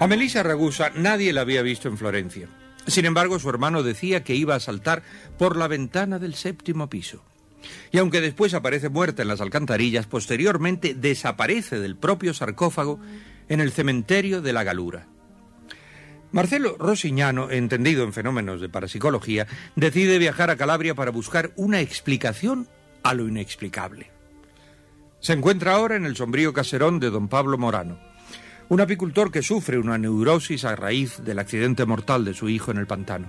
A Melissa Ragusa nadie la había visto en Florencia. Sin embargo, su hermano decía que iba a saltar por la ventana del séptimo piso. Y aunque después aparece muerta en las alcantarillas, posteriormente desaparece del propio sarcófago en el cementerio de la Galura. Marcelo Rosignano, entendido en fenómenos de parapsicología, decide viajar a Calabria para buscar una explicación a lo inexplicable. Se encuentra ahora en el sombrío caserón de don Pablo Morano, un apicultor que sufre una neurosis a raíz del accidente mortal de su hijo en el pantano.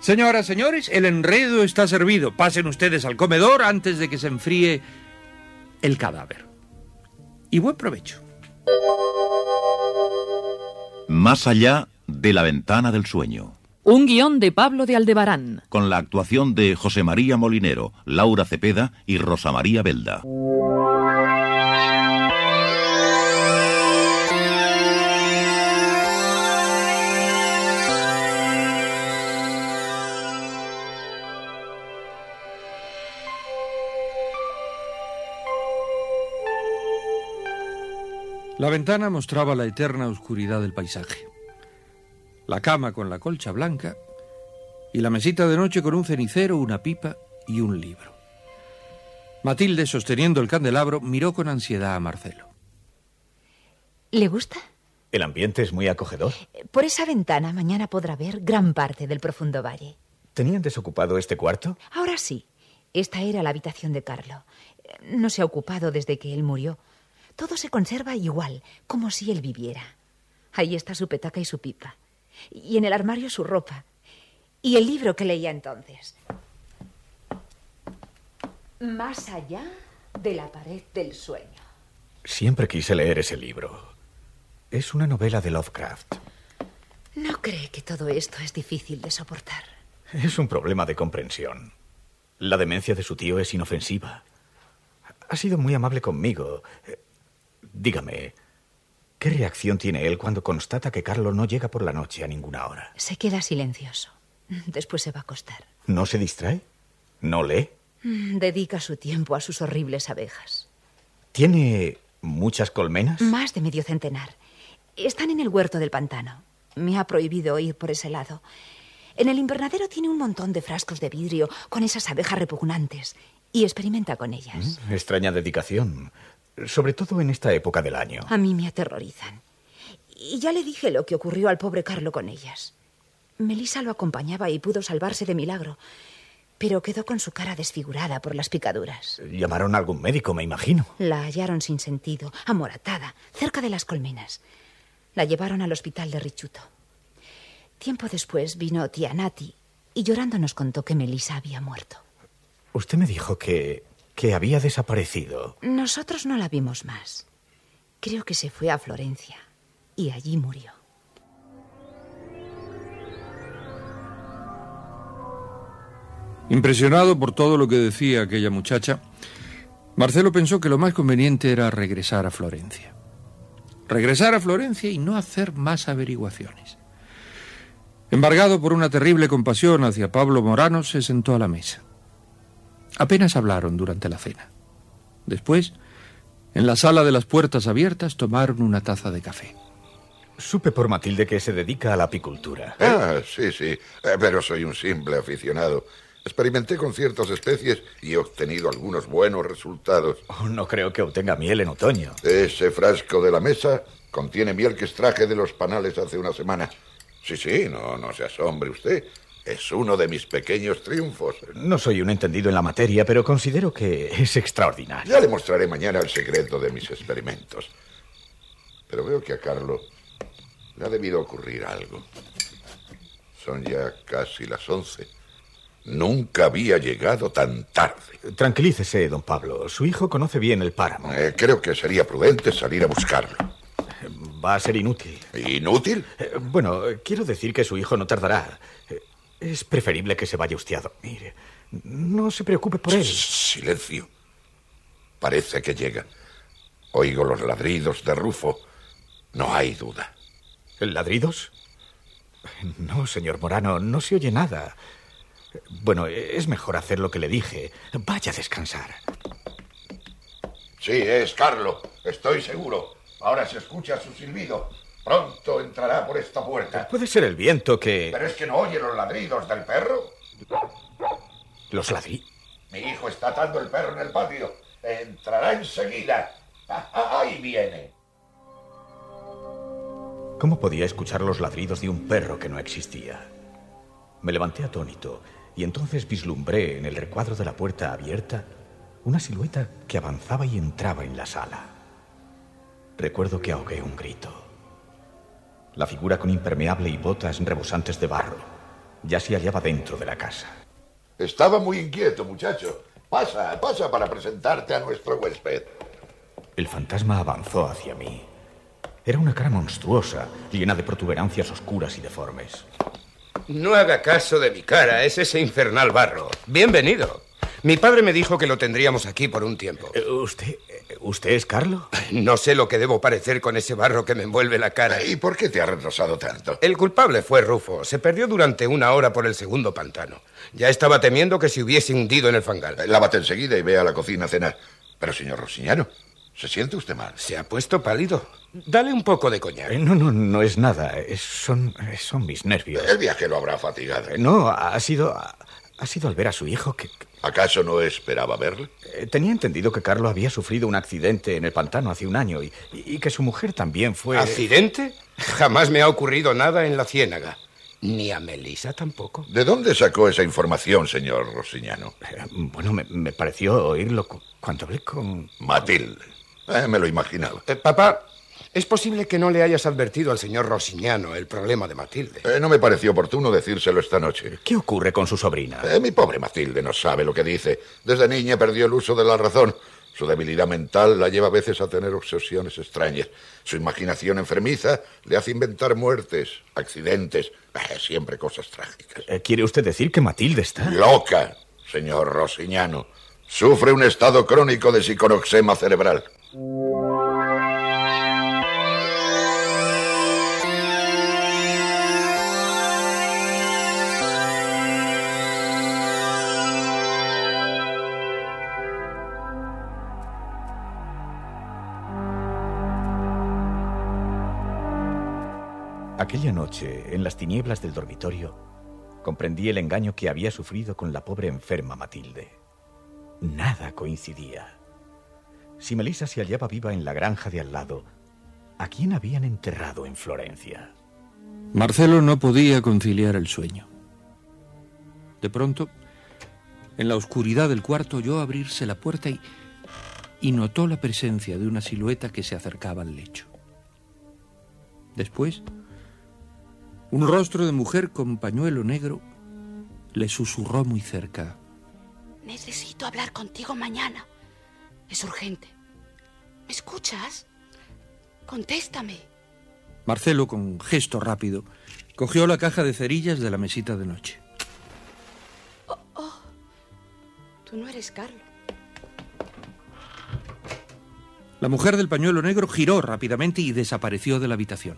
Señoras, señores, el enredo está servido. Pasen ustedes al comedor antes de que se enfríe el cadáver. Y buen provecho. Más allá de la ventana del sueño. Un guion de Pablo de Aldebarán. Con la actuación de José María Molinero, Laura Cepeda y Rosa María Belda. La ventana mostraba la eterna oscuridad del paisaje. La cama con la colcha blanca y la mesita de noche con un cenicero, una pipa y un libro. Matilde, sosteniendo el candelabro, miró con ansiedad a Marcelo. ¿Le gusta? El ambiente es muy acogedor. Por esa ventana mañana podrá ver gran parte del profundo valle. ¿Tenían desocupado este cuarto? Ahora sí. Esta era la habitación de Carlo. No se ha ocupado desde que él murió. Todo se conserva igual, como si él viviera. Ahí está su petaca y su pipa. Y en el armario su ropa. Y el libro que leía entonces. Más allá de la pared del sueño. Siempre quise leer ese libro. Es una novela de Lovecraft. ¿No cree que todo esto es difícil de soportar? Es un problema de comprensión. La demencia de su tío es inofensiva. Ha sido muy amable conmigo. Dígame, ¿qué reacción tiene él cuando constata que Carlo no llega por la noche a ninguna hora? Se queda silencioso. Después se va a acostar. ¿No se distrae? ¿No lee? Dedica su tiempo a sus horribles abejas. ¿Tiene muchas colmenas? Más de medio centenar. Están en el huerto del pantano. Me ha prohibido ir por ese lado. En el invernadero tiene un montón de frascos de vidrio con esas abejas repugnantes y experimenta con ellas. Mm, extraña dedicación sobre todo en esta época del año. A mí me aterrorizan. Y ya le dije lo que ocurrió al pobre Carlo con ellas. Melissa lo acompañaba y pudo salvarse de milagro, pero quedó con su cara desfigurada por las picaduras. Llamaron a algún médico, me imagino. La hallaron sin sentido, amoratada, cerca de las colmenas. La llevaron al hospital de Richuto. Tiempo después vino tía Nati y llorando nos contó que Melissa había muerto. Usted me dijo que que había desaparecido. Nosotros no la vimos más. Creo que se fue a Florencia y allí murió. Impresionado por todo lo que decía aquella muchacha, Marcelo pensó que lo más conveniente era regresar a Florencia. Regresar a Florencia y no hacer más averiguaciones. Embargado por una terrible compasión hacia Pablo Morano, se sentó a la mesa. Apenas hablaron durante la cena. Después, en la sala de las puertas abiertas, tomaron una taza de café. Supe por Matilde que se dedica a la apicultura. Ah, sí, sí. Eh, Pero soy un simple aficionado. Experimenté con ciertas especies y he obtenido algunos buenos resultados. Oh, no creo que obtenga miel en otoño. Ese frasco de la mesa contiene miel que extraje de los panales hace una semana. Sí, sí, no, no se asombre usted. Es uno de mis pequeños triunfos. No soy un entendido en la materia, pero considero que es extraordinario. Ya le mostraré mañana el secreto de mis experimentos. Pero veo que a Carlos le ha debido ocurrir algo. Son ya casi las once. Nunca había llegado tan tarde. Tranquilícese, don Pablo. Su hijo conoce bien el páramo. Eh, creo que sería prudente salir a buscarlo. Va a ser inútil. ¿Inútil? Eh, bueno, quiero decir que su hijo no tardará. Es preferible que se vaya usted a dormir. No se preocupe por él. Silencio. Parece que llega. Oigo los ladridos de Rufo. No hay duda. ¿Ladridos? No, señor Morano, no se oye nada. Bueno, es mejor hacer lo que le dije. Vaya a descansar. Sí, es Carlo. Estoy seguro. Ahora se escucha su silbido. Pronto entrará por esta puerta. Puede ser el viento que... ¿Pero es que no oye los ladridos del perro? ¿Los ladridos? Mi hijo está atando el perro en el patio. Entrará enseguida. Ah, ah, ahí viene. ¿Cómo podía escuchar los ladridos de un perro que no existía? Me levanté atónito y entonces vislumbré en el recuadro de la puerta abierta una silueta que avanzaba y entraba en la sala. Recuerdo que ahogué un grito. La figura con impermeable y botas rebosantes de barro ya se hallaba dentro de la casa. Estaba muy inquieto, muchacho. Pasa, pasa para presentarte a nuestro huésped. El fantasma avanzó hacia mí. Era una cara monstruosa, llena de protuberancias oscuras y deformes. No haga caso de mi cara, es ese infernal barro. Bienvenido. Mi padre me dijo que lo tendríamos aquí por un tiempo. Eh, ¿Usted, usted es Carlos? No sé lo que debo parecer con ese barro que me envuelve la cara. ¿Y por qué te ha retrasado tanto? El culpable fue Rufo. Se perdió durante una hora por el segundo pantano. Ya estaba temiendo que se hubiese hundido en el fangal. Eh, Lávate enseguida y ve a la cocina a cenar. Pero, señor Rosiñano, ¿se siente usted mal? Se ha puesto pálido. Dale un poco de coñac. Eh, no, no, no es nada. Es- son, son mis nervios. El viaje lo habrá fatigado. Eh, No, ha sido. Ha, sido al ver a su hijo que. ¿Acaso no esperaba verle? eh, tenía entendido que Carlos había sufrido un accidente en el pantano hace un año y, y que su mujer también fue. ¿Accidente? Jamás me ha ocurrido nada en la ciénaga. Ni a Melisa tampoco. ¿De dónde sacó esa información, señor Rosiñano? Eh, Bueno, me, me pareció oírlo cu- cuando hablé con. Matilde. Eh, me lo imaginaba. Eh, papá, es posible que no le hayas advertido al señor Rosiñano el problema de Matilde. Eh, no me pareció oportuno decírselo esta noche. ¿Qué ocurre con su sobrina? Eh, mi pobre Matilde no sabe lo que dice. Desde niña perdió el uso de la razón. Su debilidad mental la lleva a veces a tener obsesiones extrañas. Su imaginación enfermiza le hace inventar muertes, accidentes, eh, siempre cosas trágicas. Eh, ¿Quiere usted decir que Matilde está? Loca, señor Rosiñano. Sufre un estado crónico de psicoroxema cerebral. Aquella noche, en las tinieblas del dormitorio, comprendí el engaño que había sufrido con la pobre enferma Matilde. Nada coincidía. Si Melissa se hallaba viva en la granja de al lado, ¿a quién habían enterrado en Florencia? Marcelo no podía conciliar el sueño. De pronto, en la oscuridad del cuarto oyó abrirse la puerta y, y notó la presencia de una silueta que se acercaba al lecho. Después, un rostro de mujer con pañuelo negro le susurró muy cerca. Necesito hablar contigo mañana. Es urgente. ¿Me escuchas? Contéstame. Marcelo, con gesto rápido, cogió la caja de cerillas de la mesita de noche. Tú no eres Carlos. La mujer del pañuelo negro giró rápidamente y desapareció de la habitación.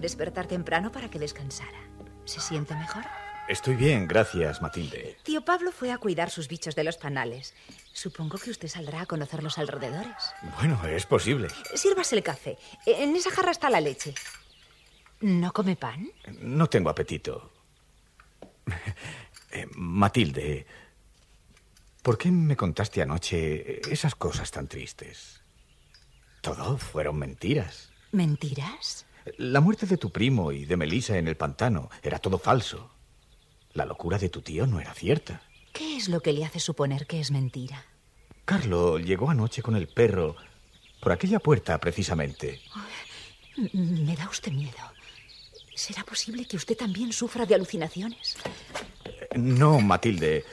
Despertar temprano para que descansara. ¿Se siente mejor? Estoy bien, gracias, Matilde. Tío Pablo fue a cuidar sus bichos de los panales. Supongo que usted saldrá a conocer los alrededores. Bueno, es posible. Sírvase el café. En esa jarra está la leche. ¿No come pan? No tengo apetito. Eh, Matilde, ¿por qué me contaste anoche esas cosas tan tristes? Todo fueron mentiras. ¿Mentiras? La muerte de tu primo y de Melissa en el pantano era todo falso. La locura de tu tío no era cierta. ¿Qué es lo que le hace suponer que es mentira? Carlo llegó anoche con el perro por aquella puerta precisamente. me da usted miedo. ¿Será posible que usted también sufra de alucinaciones? No, Matilde.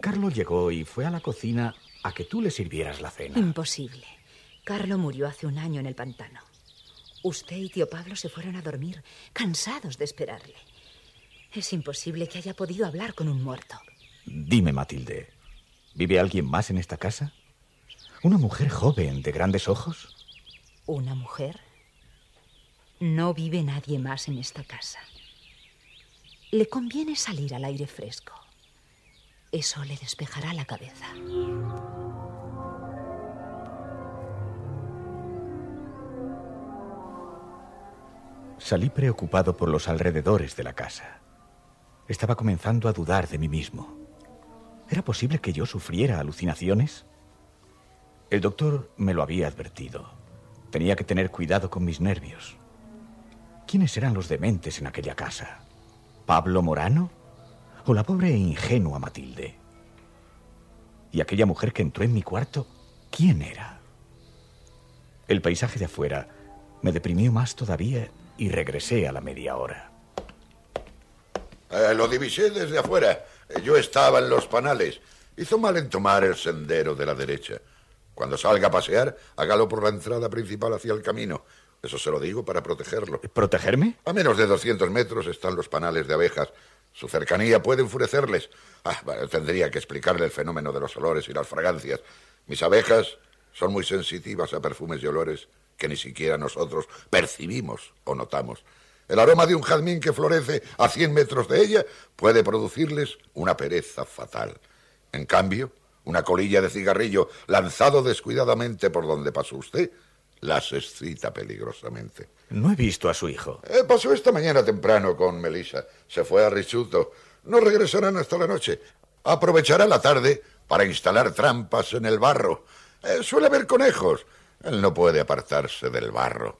Carlo llegó y fue a la cocina a que tú le sirvieras la cena. Imposible. Carlo murió hace un año en el pantano. Usted y tío Pablo se fueron a dormir, cansados de esperarle. Es imposible que haya podido hablar con un muerto. Dime, Matilde, ¿vive alguien más en esta casa? ¿Una mujer joven, de grandes ojos? ¿Una mujer? No vive nadie más en esta casa. Le conviene salir al aire fresco. Eso le despejará la cabeza. Salí preocupado por los alrededores de la casa. Estaba comenzando a dudar de mí mismo. ¿Era posible que yo sufriera alucinaciones? El doctor me lo había advertido. Tenía que tener cuidado con mis nervios. ¿Quiénes eran los dementes en aquella casa? ¿Pablo Morano? ¿O la pobre e ingenua Matilde? ¿Y aquella mujer que entró en mi cuarto? ¿Quién era? El paisaje de afuera me deprimió más todavía y regresé a la media hora. Eh, lo divisé desde afuera. Yo estaba en los panales. Hizo mal en tomar el sendero de la derecha. Cuando salga a pasear, hágalo por la entrada principal hacia el camino. Eso se lo digo para protegerlo. ¿Protegerme? A menos de 200 metros están los panales de abejas. Su cercanía puede enfurecerles. Ah, tendría que explicarle el fenómeno de los olores y las fragancias. Mis abejas son muy sensitivas a perfumes y olores que ni siquiera nosotros percibimos o notamos. El aroma de un jazmín que florece a 100 metros de ella puede producirles una pereza fatal. En cambio, una colilla de cigarrillo lanzado descuidadamente por donde pasó usted las excita peligrosamente. No he visto a su hijo. Eh, pasó esta mañana temprano con Melissa. Se fue a Richuto. No regresarán hasta la noche. Aprovechará la tarde para instalar trampas en el barro. Eh, suele haber conejos. Él no puede apartarse del barro.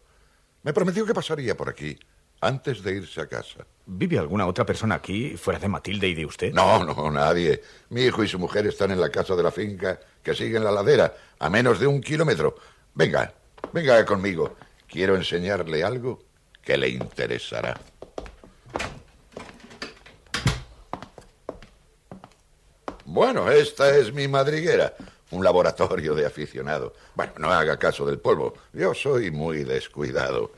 Me prometió que pasaría por aquí antes de irse a casa. ¿Vive alguna otra persona aquí, fuera de Matilde y de usted? No, no, nadie. Mi hijo y su mujer están en la casa de la finca que sigue en la ladera, a menos de un kilómetro. Venga, venga conmigo. Quiero enseñarle algo que le interesará. Bueno, esta es mi madriguera, un laboratorio de aficionado. Bueno, no haga caso del polvo. Yo soy muy descuidado.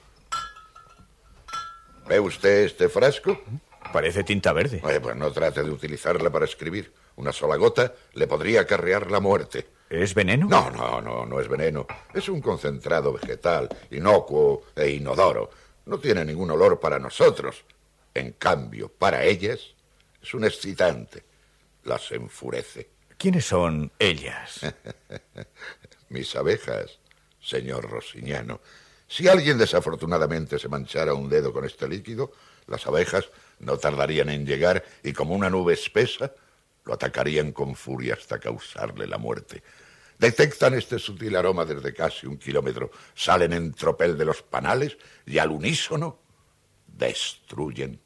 ¿Ve usted este frasco? Parece tinta verde. pues no trate de utilizarla para escribir. Una sola gota le podría acarrear la muerte. ¿Es veneno? No, no, no, no es veneno. Es un concentrado vegetal, inocuo e inodoro. No tiene ningún olor para nosotros. En cambio, para ellas es un excitante. Las enfurece. ¿Quiénes son ellas? Mis abejas, señor Rosiñano. Si alguien desafortunadamente se manchara un dedo con este líquido, las abejas no tardarían en llegar y como una nube espesa lo atacarían con furia hasta causarle la muerte. Detectan este sutil aroma desde casi un kilómetro, salen en tropel de los panales y al unísono destruyen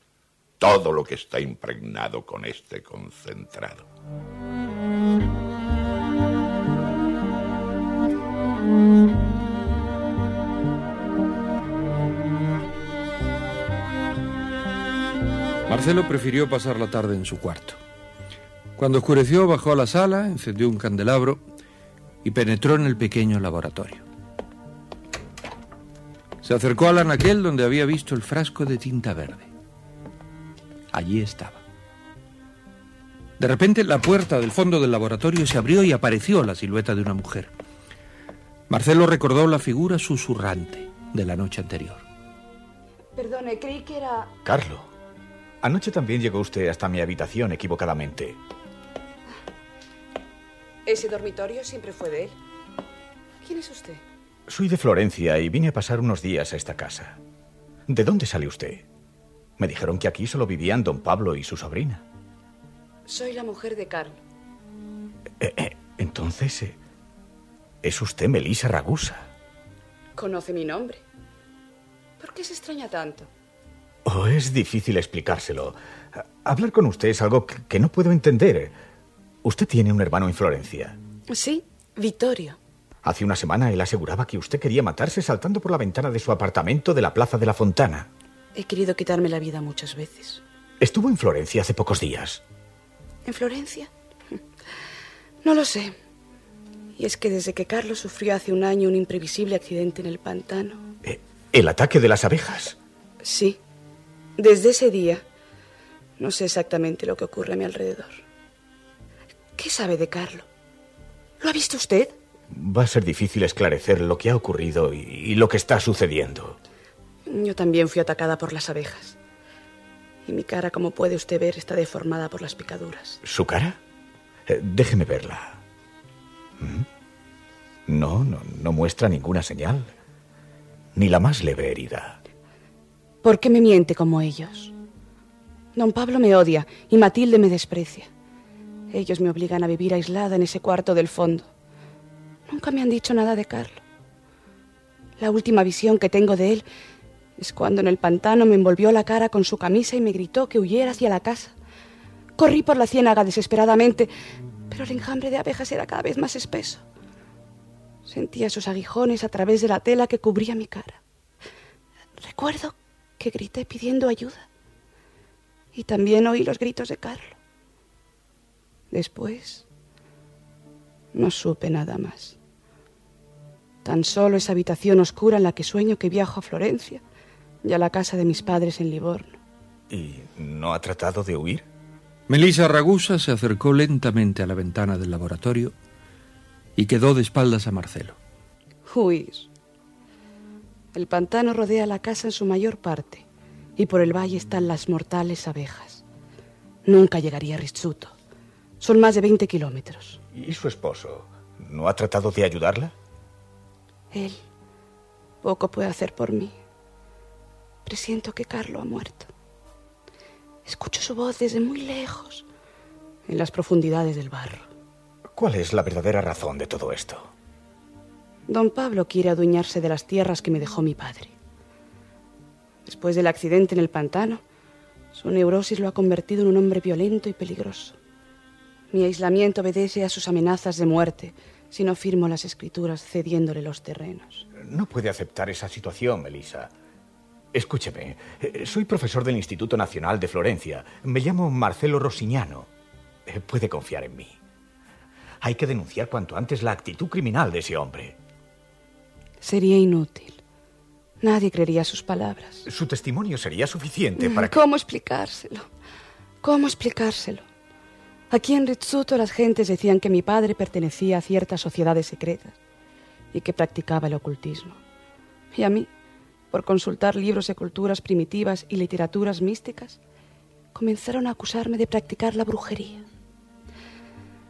todo lo que está impregnado con este concentrado. Marcelo prefirió pasar la tarde en su cuarto. Cuando oscureció, bajó a la sala, encendió un candelabro y penetró en el pequeño laboratorio. Se acercó al anaquel donde había visto el frasco de tinta verde. Allí estaba. De repente la puerta del fondo del laboratorio se abrió y apareció la silueta de una mujer. Marcelo recordó la figura susurrante de la noche anterior. Perdone, creí que era... Carlo, anoche también llegó usted hasta mi habitación equivocadamente. Ese dormitorio siempre fue de él. ¿Quién es usted? Soy de Florencia y vine a pasar unos días a esta casa. ¿De dónde sale usted? Me dijeron que aquí solo vivían don Pablo y su sobrina. Soy la mujer de Carlo. Eh, eh, entonces, eh, es usted Melissa Ragusa. Conoce mi nombre. ¿Por qué se extraña tanto? Oh, es difícil explicárselo. Hablar con usted es algo que, que no puedo entender. Usted tiene un hermano en Florencia. Sí, Vittorio. Hace una semana él aseguraba que usted quería matarse saltando por la ventana de su apartamento de la Plaza de la Fontana. He querido quitarme la vida muchas veces. Estuvo en Florencia hace pocos días. ¿En Florencia? No lo sé. Y es que desde que Carlos sufrió hace un año un imprevisible accidente en el pantano. Eh, ¿El ataque de las abejas? Sí. Desde ese día no sé exactamente lo que ocurre a mi alrededor. ¿Qué sabe de Carlo? ¿Lo ha visto usted? Va a ser difícil esclarecer lo que ha ocurrido y, y lo que está sucediendo. Yo también fui atacada por las abejas. Y mi cara, como puede usted ver, está deformada por las picaduras. ¿Su cara? Eh, déjeme verla. ¿Mm? No, no, no muestra ninguna señal. Ni la más leve herida. ¿Por qué me miente como ellos? Don Pablo me odia y Matilde me desprecia. Ellos me obligan a vivir aislada en ese cuarto del fondo. Nunca me han dicho nada de Carlo. La última visión que tengo de él es cuando en el pantano me envolvió la cara con su camisa y me gritó que huyera hacia la casa. Corrí por la ciénaga desesperadamente, pero el enjambre de abejas era cada vez más espeso. Sentía sus aguijones a través de la tela que cubría mi cara. Recuerdo que grité pidiendo ayuda. Y también oí los gritos de Carlo. Después, no supe nada más. Tan solo esa habitación oscura en la que sueño que viajo a Florencia y a la casa de mis padres en Livorno. ¿Y no ha tratado de huir? Melissa Ragusa se acercó lentamente a la ventana del laboratorio y quedó de espaldas a Marcelo. Huir. El pantano rodea la casa en su mayor parte y por el valle están las mortales abejas. Nunca llegaría a Rizzuto. Son más de 20 kilómetros. ¿Y su esposo? ¿No ha tratado de ayudarla? Él poco puede hacer por mí. Presiento que Carlo ha muerto. Escucho su voz desde muy lejos, en las profundidades del barro. ¿Cuál es la verdadera razón de todo esto? Don Pablo quiere adueñarse de las tierras que me dejó mi padre. Después del accidente en el pantano, su neurosis lo ha convertido en un hombre violento y peligroso. Mi aislamiento obedece a sus amenazas de muerte si no firmo las escrituras cediéndole los terrenos. No puede aceptar esa situación, Melissa. Escúcheme, eh, soy profesor del Instituto Nacional de Florencia. Me llamo Marcelo Rossignano. Eh, Puede confiar en mí. Hay que denunciar cuanto antes la actitud criminal de ese hombre. Sería inútil. Nadie creería sus palabras. Su testimonio sería suficiente para que... ¿Cómo explicárselo? ¿Cómo explicárselo? Aquí en Rizzuto las gentes decían que mi padre pertenecía a ciertas sociedades secretas y que practicaba el ocultismo. Y a mí, por consultar libros de culturas primitivas y literaturas místicas, comenzaron a acusarme de practicar la brujería.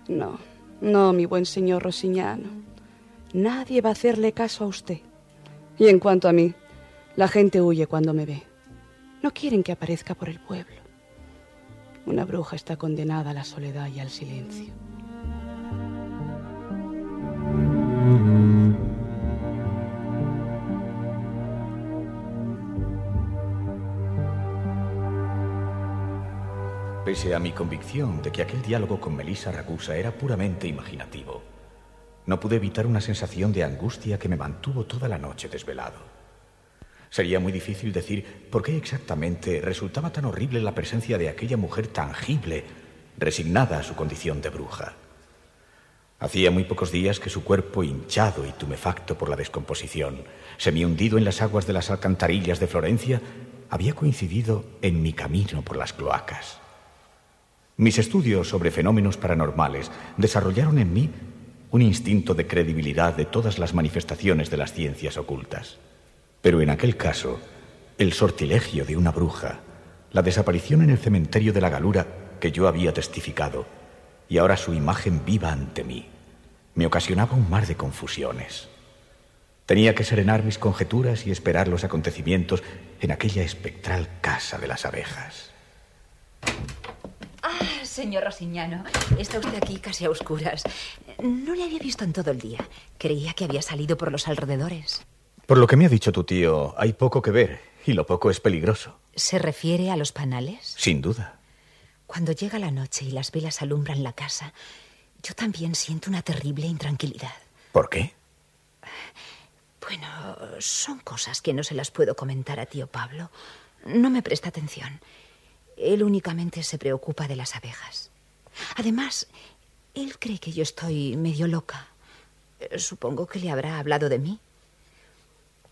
No, no, mi buen señor Rosignano. Nadie va a hacerle caso a usted. Y en cuanto a mí, la gente huye cuando me ve. No quieren que aparezca por el pueblo. Una bruja está condenada a la soledad y al silencio. Pese a mi convicción de que aquel diálogo con Melissa Ragusa era puramente imaginativo, no pude evitar una sensación de angustia que me mantuvo toda la noche desvelado. Sería muy difícil decir por qué exactamente resultaba tan horrible la presencia de aquella mujer tangible, resignada a su condición de bruja. Hacía muy pocos días que su cuerpo hinchado y tumefacto por la descomposición, semi-hundido en las aguas de las alcantarillas de Florencia, había coincidido en mi camino por las cloacas. Mis estudios sobre fenómenos paranormales desarrollaron en mí un instinto de credibilidad de todas las manifestaciones de las ciencias ocultas. Pero en aquel caso, El sortilegio de una bruja, la desaparición en el cementerio de la Galura que yo había testificado, y ahora su imagen viva ante mí, me ocasionaba un mar de confusiones. Tenía que serenar mis conjeturas y esperar los acontecimientos en aquella espectral casa de las abejas. Señor Rosiñano, está usted aquí casi a oscuras. No le había visto en todo el día. Creía que había salido por los alrededores. Por lo que me ha dicho tu tío, hay poco que ver y lo poco es peligroso. ¿Se refiere a los panales? Sin duda. Cuando llega la noche y las velas alumbran la casa, yo también siento una terrible intranquilidad. ¿Por qué? Bueno, son cosas que no se las puedo comentar a tío Pablo. No me presta atención. Él únicamente se preocupa de las abejas. Además, él cree que yo estoy medio loca. Eh, Supongo que le habrá hablado de mí.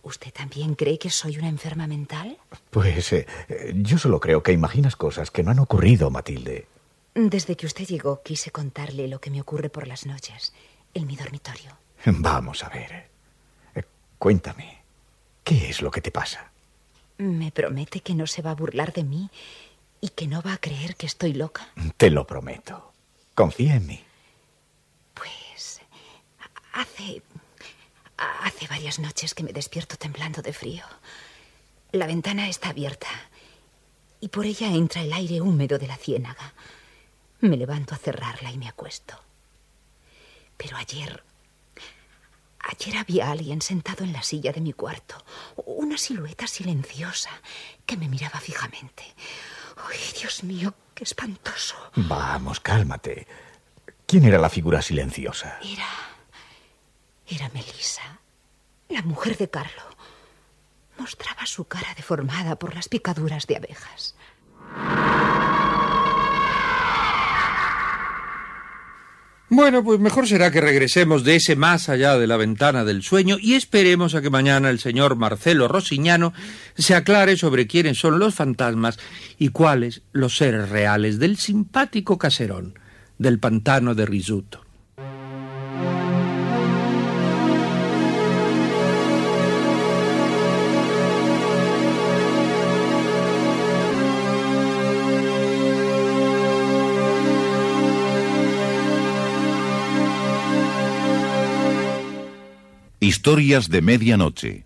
¿Usted también cree que soy una enferma mental? Pues eh, eh, yo solo creo que imaginas cosas que no han ocurrido, Matilde. Desde que usted llegó quise contarle lo que me ocurre por las noches en mi dormitorio. Vamos a ver. Cuéntame, ¿qué es lo que te pasa? Me promete que no se va a burlar de mí y que no va a creer que estoy loca. Te lo prometo. Confía en mí. Pues hace hace varias noches que me despierto temblando de frío. La ventana está abierta y por ella entra el aire húmedo de la ciénaga. Me levanto a cerrarla y me acuesto. Pero ayer ayer había alguien sentado en la silla de mi cuarto, una silueta silenciosa que me miraba fijamente. ¡Ay, Dios mío, qué espantoso! Vamos, cálmate. ¿Quién era la figura silenciosa? Era. Era Melissa, la mujer de Carlo. Mostraba su cara deformada por las picaduras de abejas. Bueno, pues mejor será que regresemos de ese más allá de la ventana del sueño y esperemos a que mañana el señor Marcelo Rosiñano se aclare sobre quiénes son los fantasmas y cuáles los seres reales del simpático caserón del pantano de Risuto. Historias de medianoche.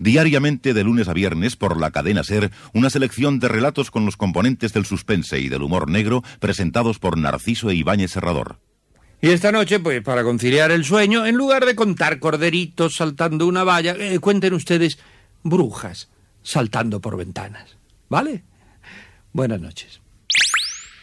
Diariamente de lunes a viernes por la cadena Ser, una selección de relatos con los componentes del suspense y del humor negro presentados por Narciso e Ibáñez Serrador. Y esta noche, pues para conciliar el sueño, en lugar de contar corderitos saltando una valla, eh, cuenten ustedes brujas saltando por ventanas. ¿Vale? Buenas noches.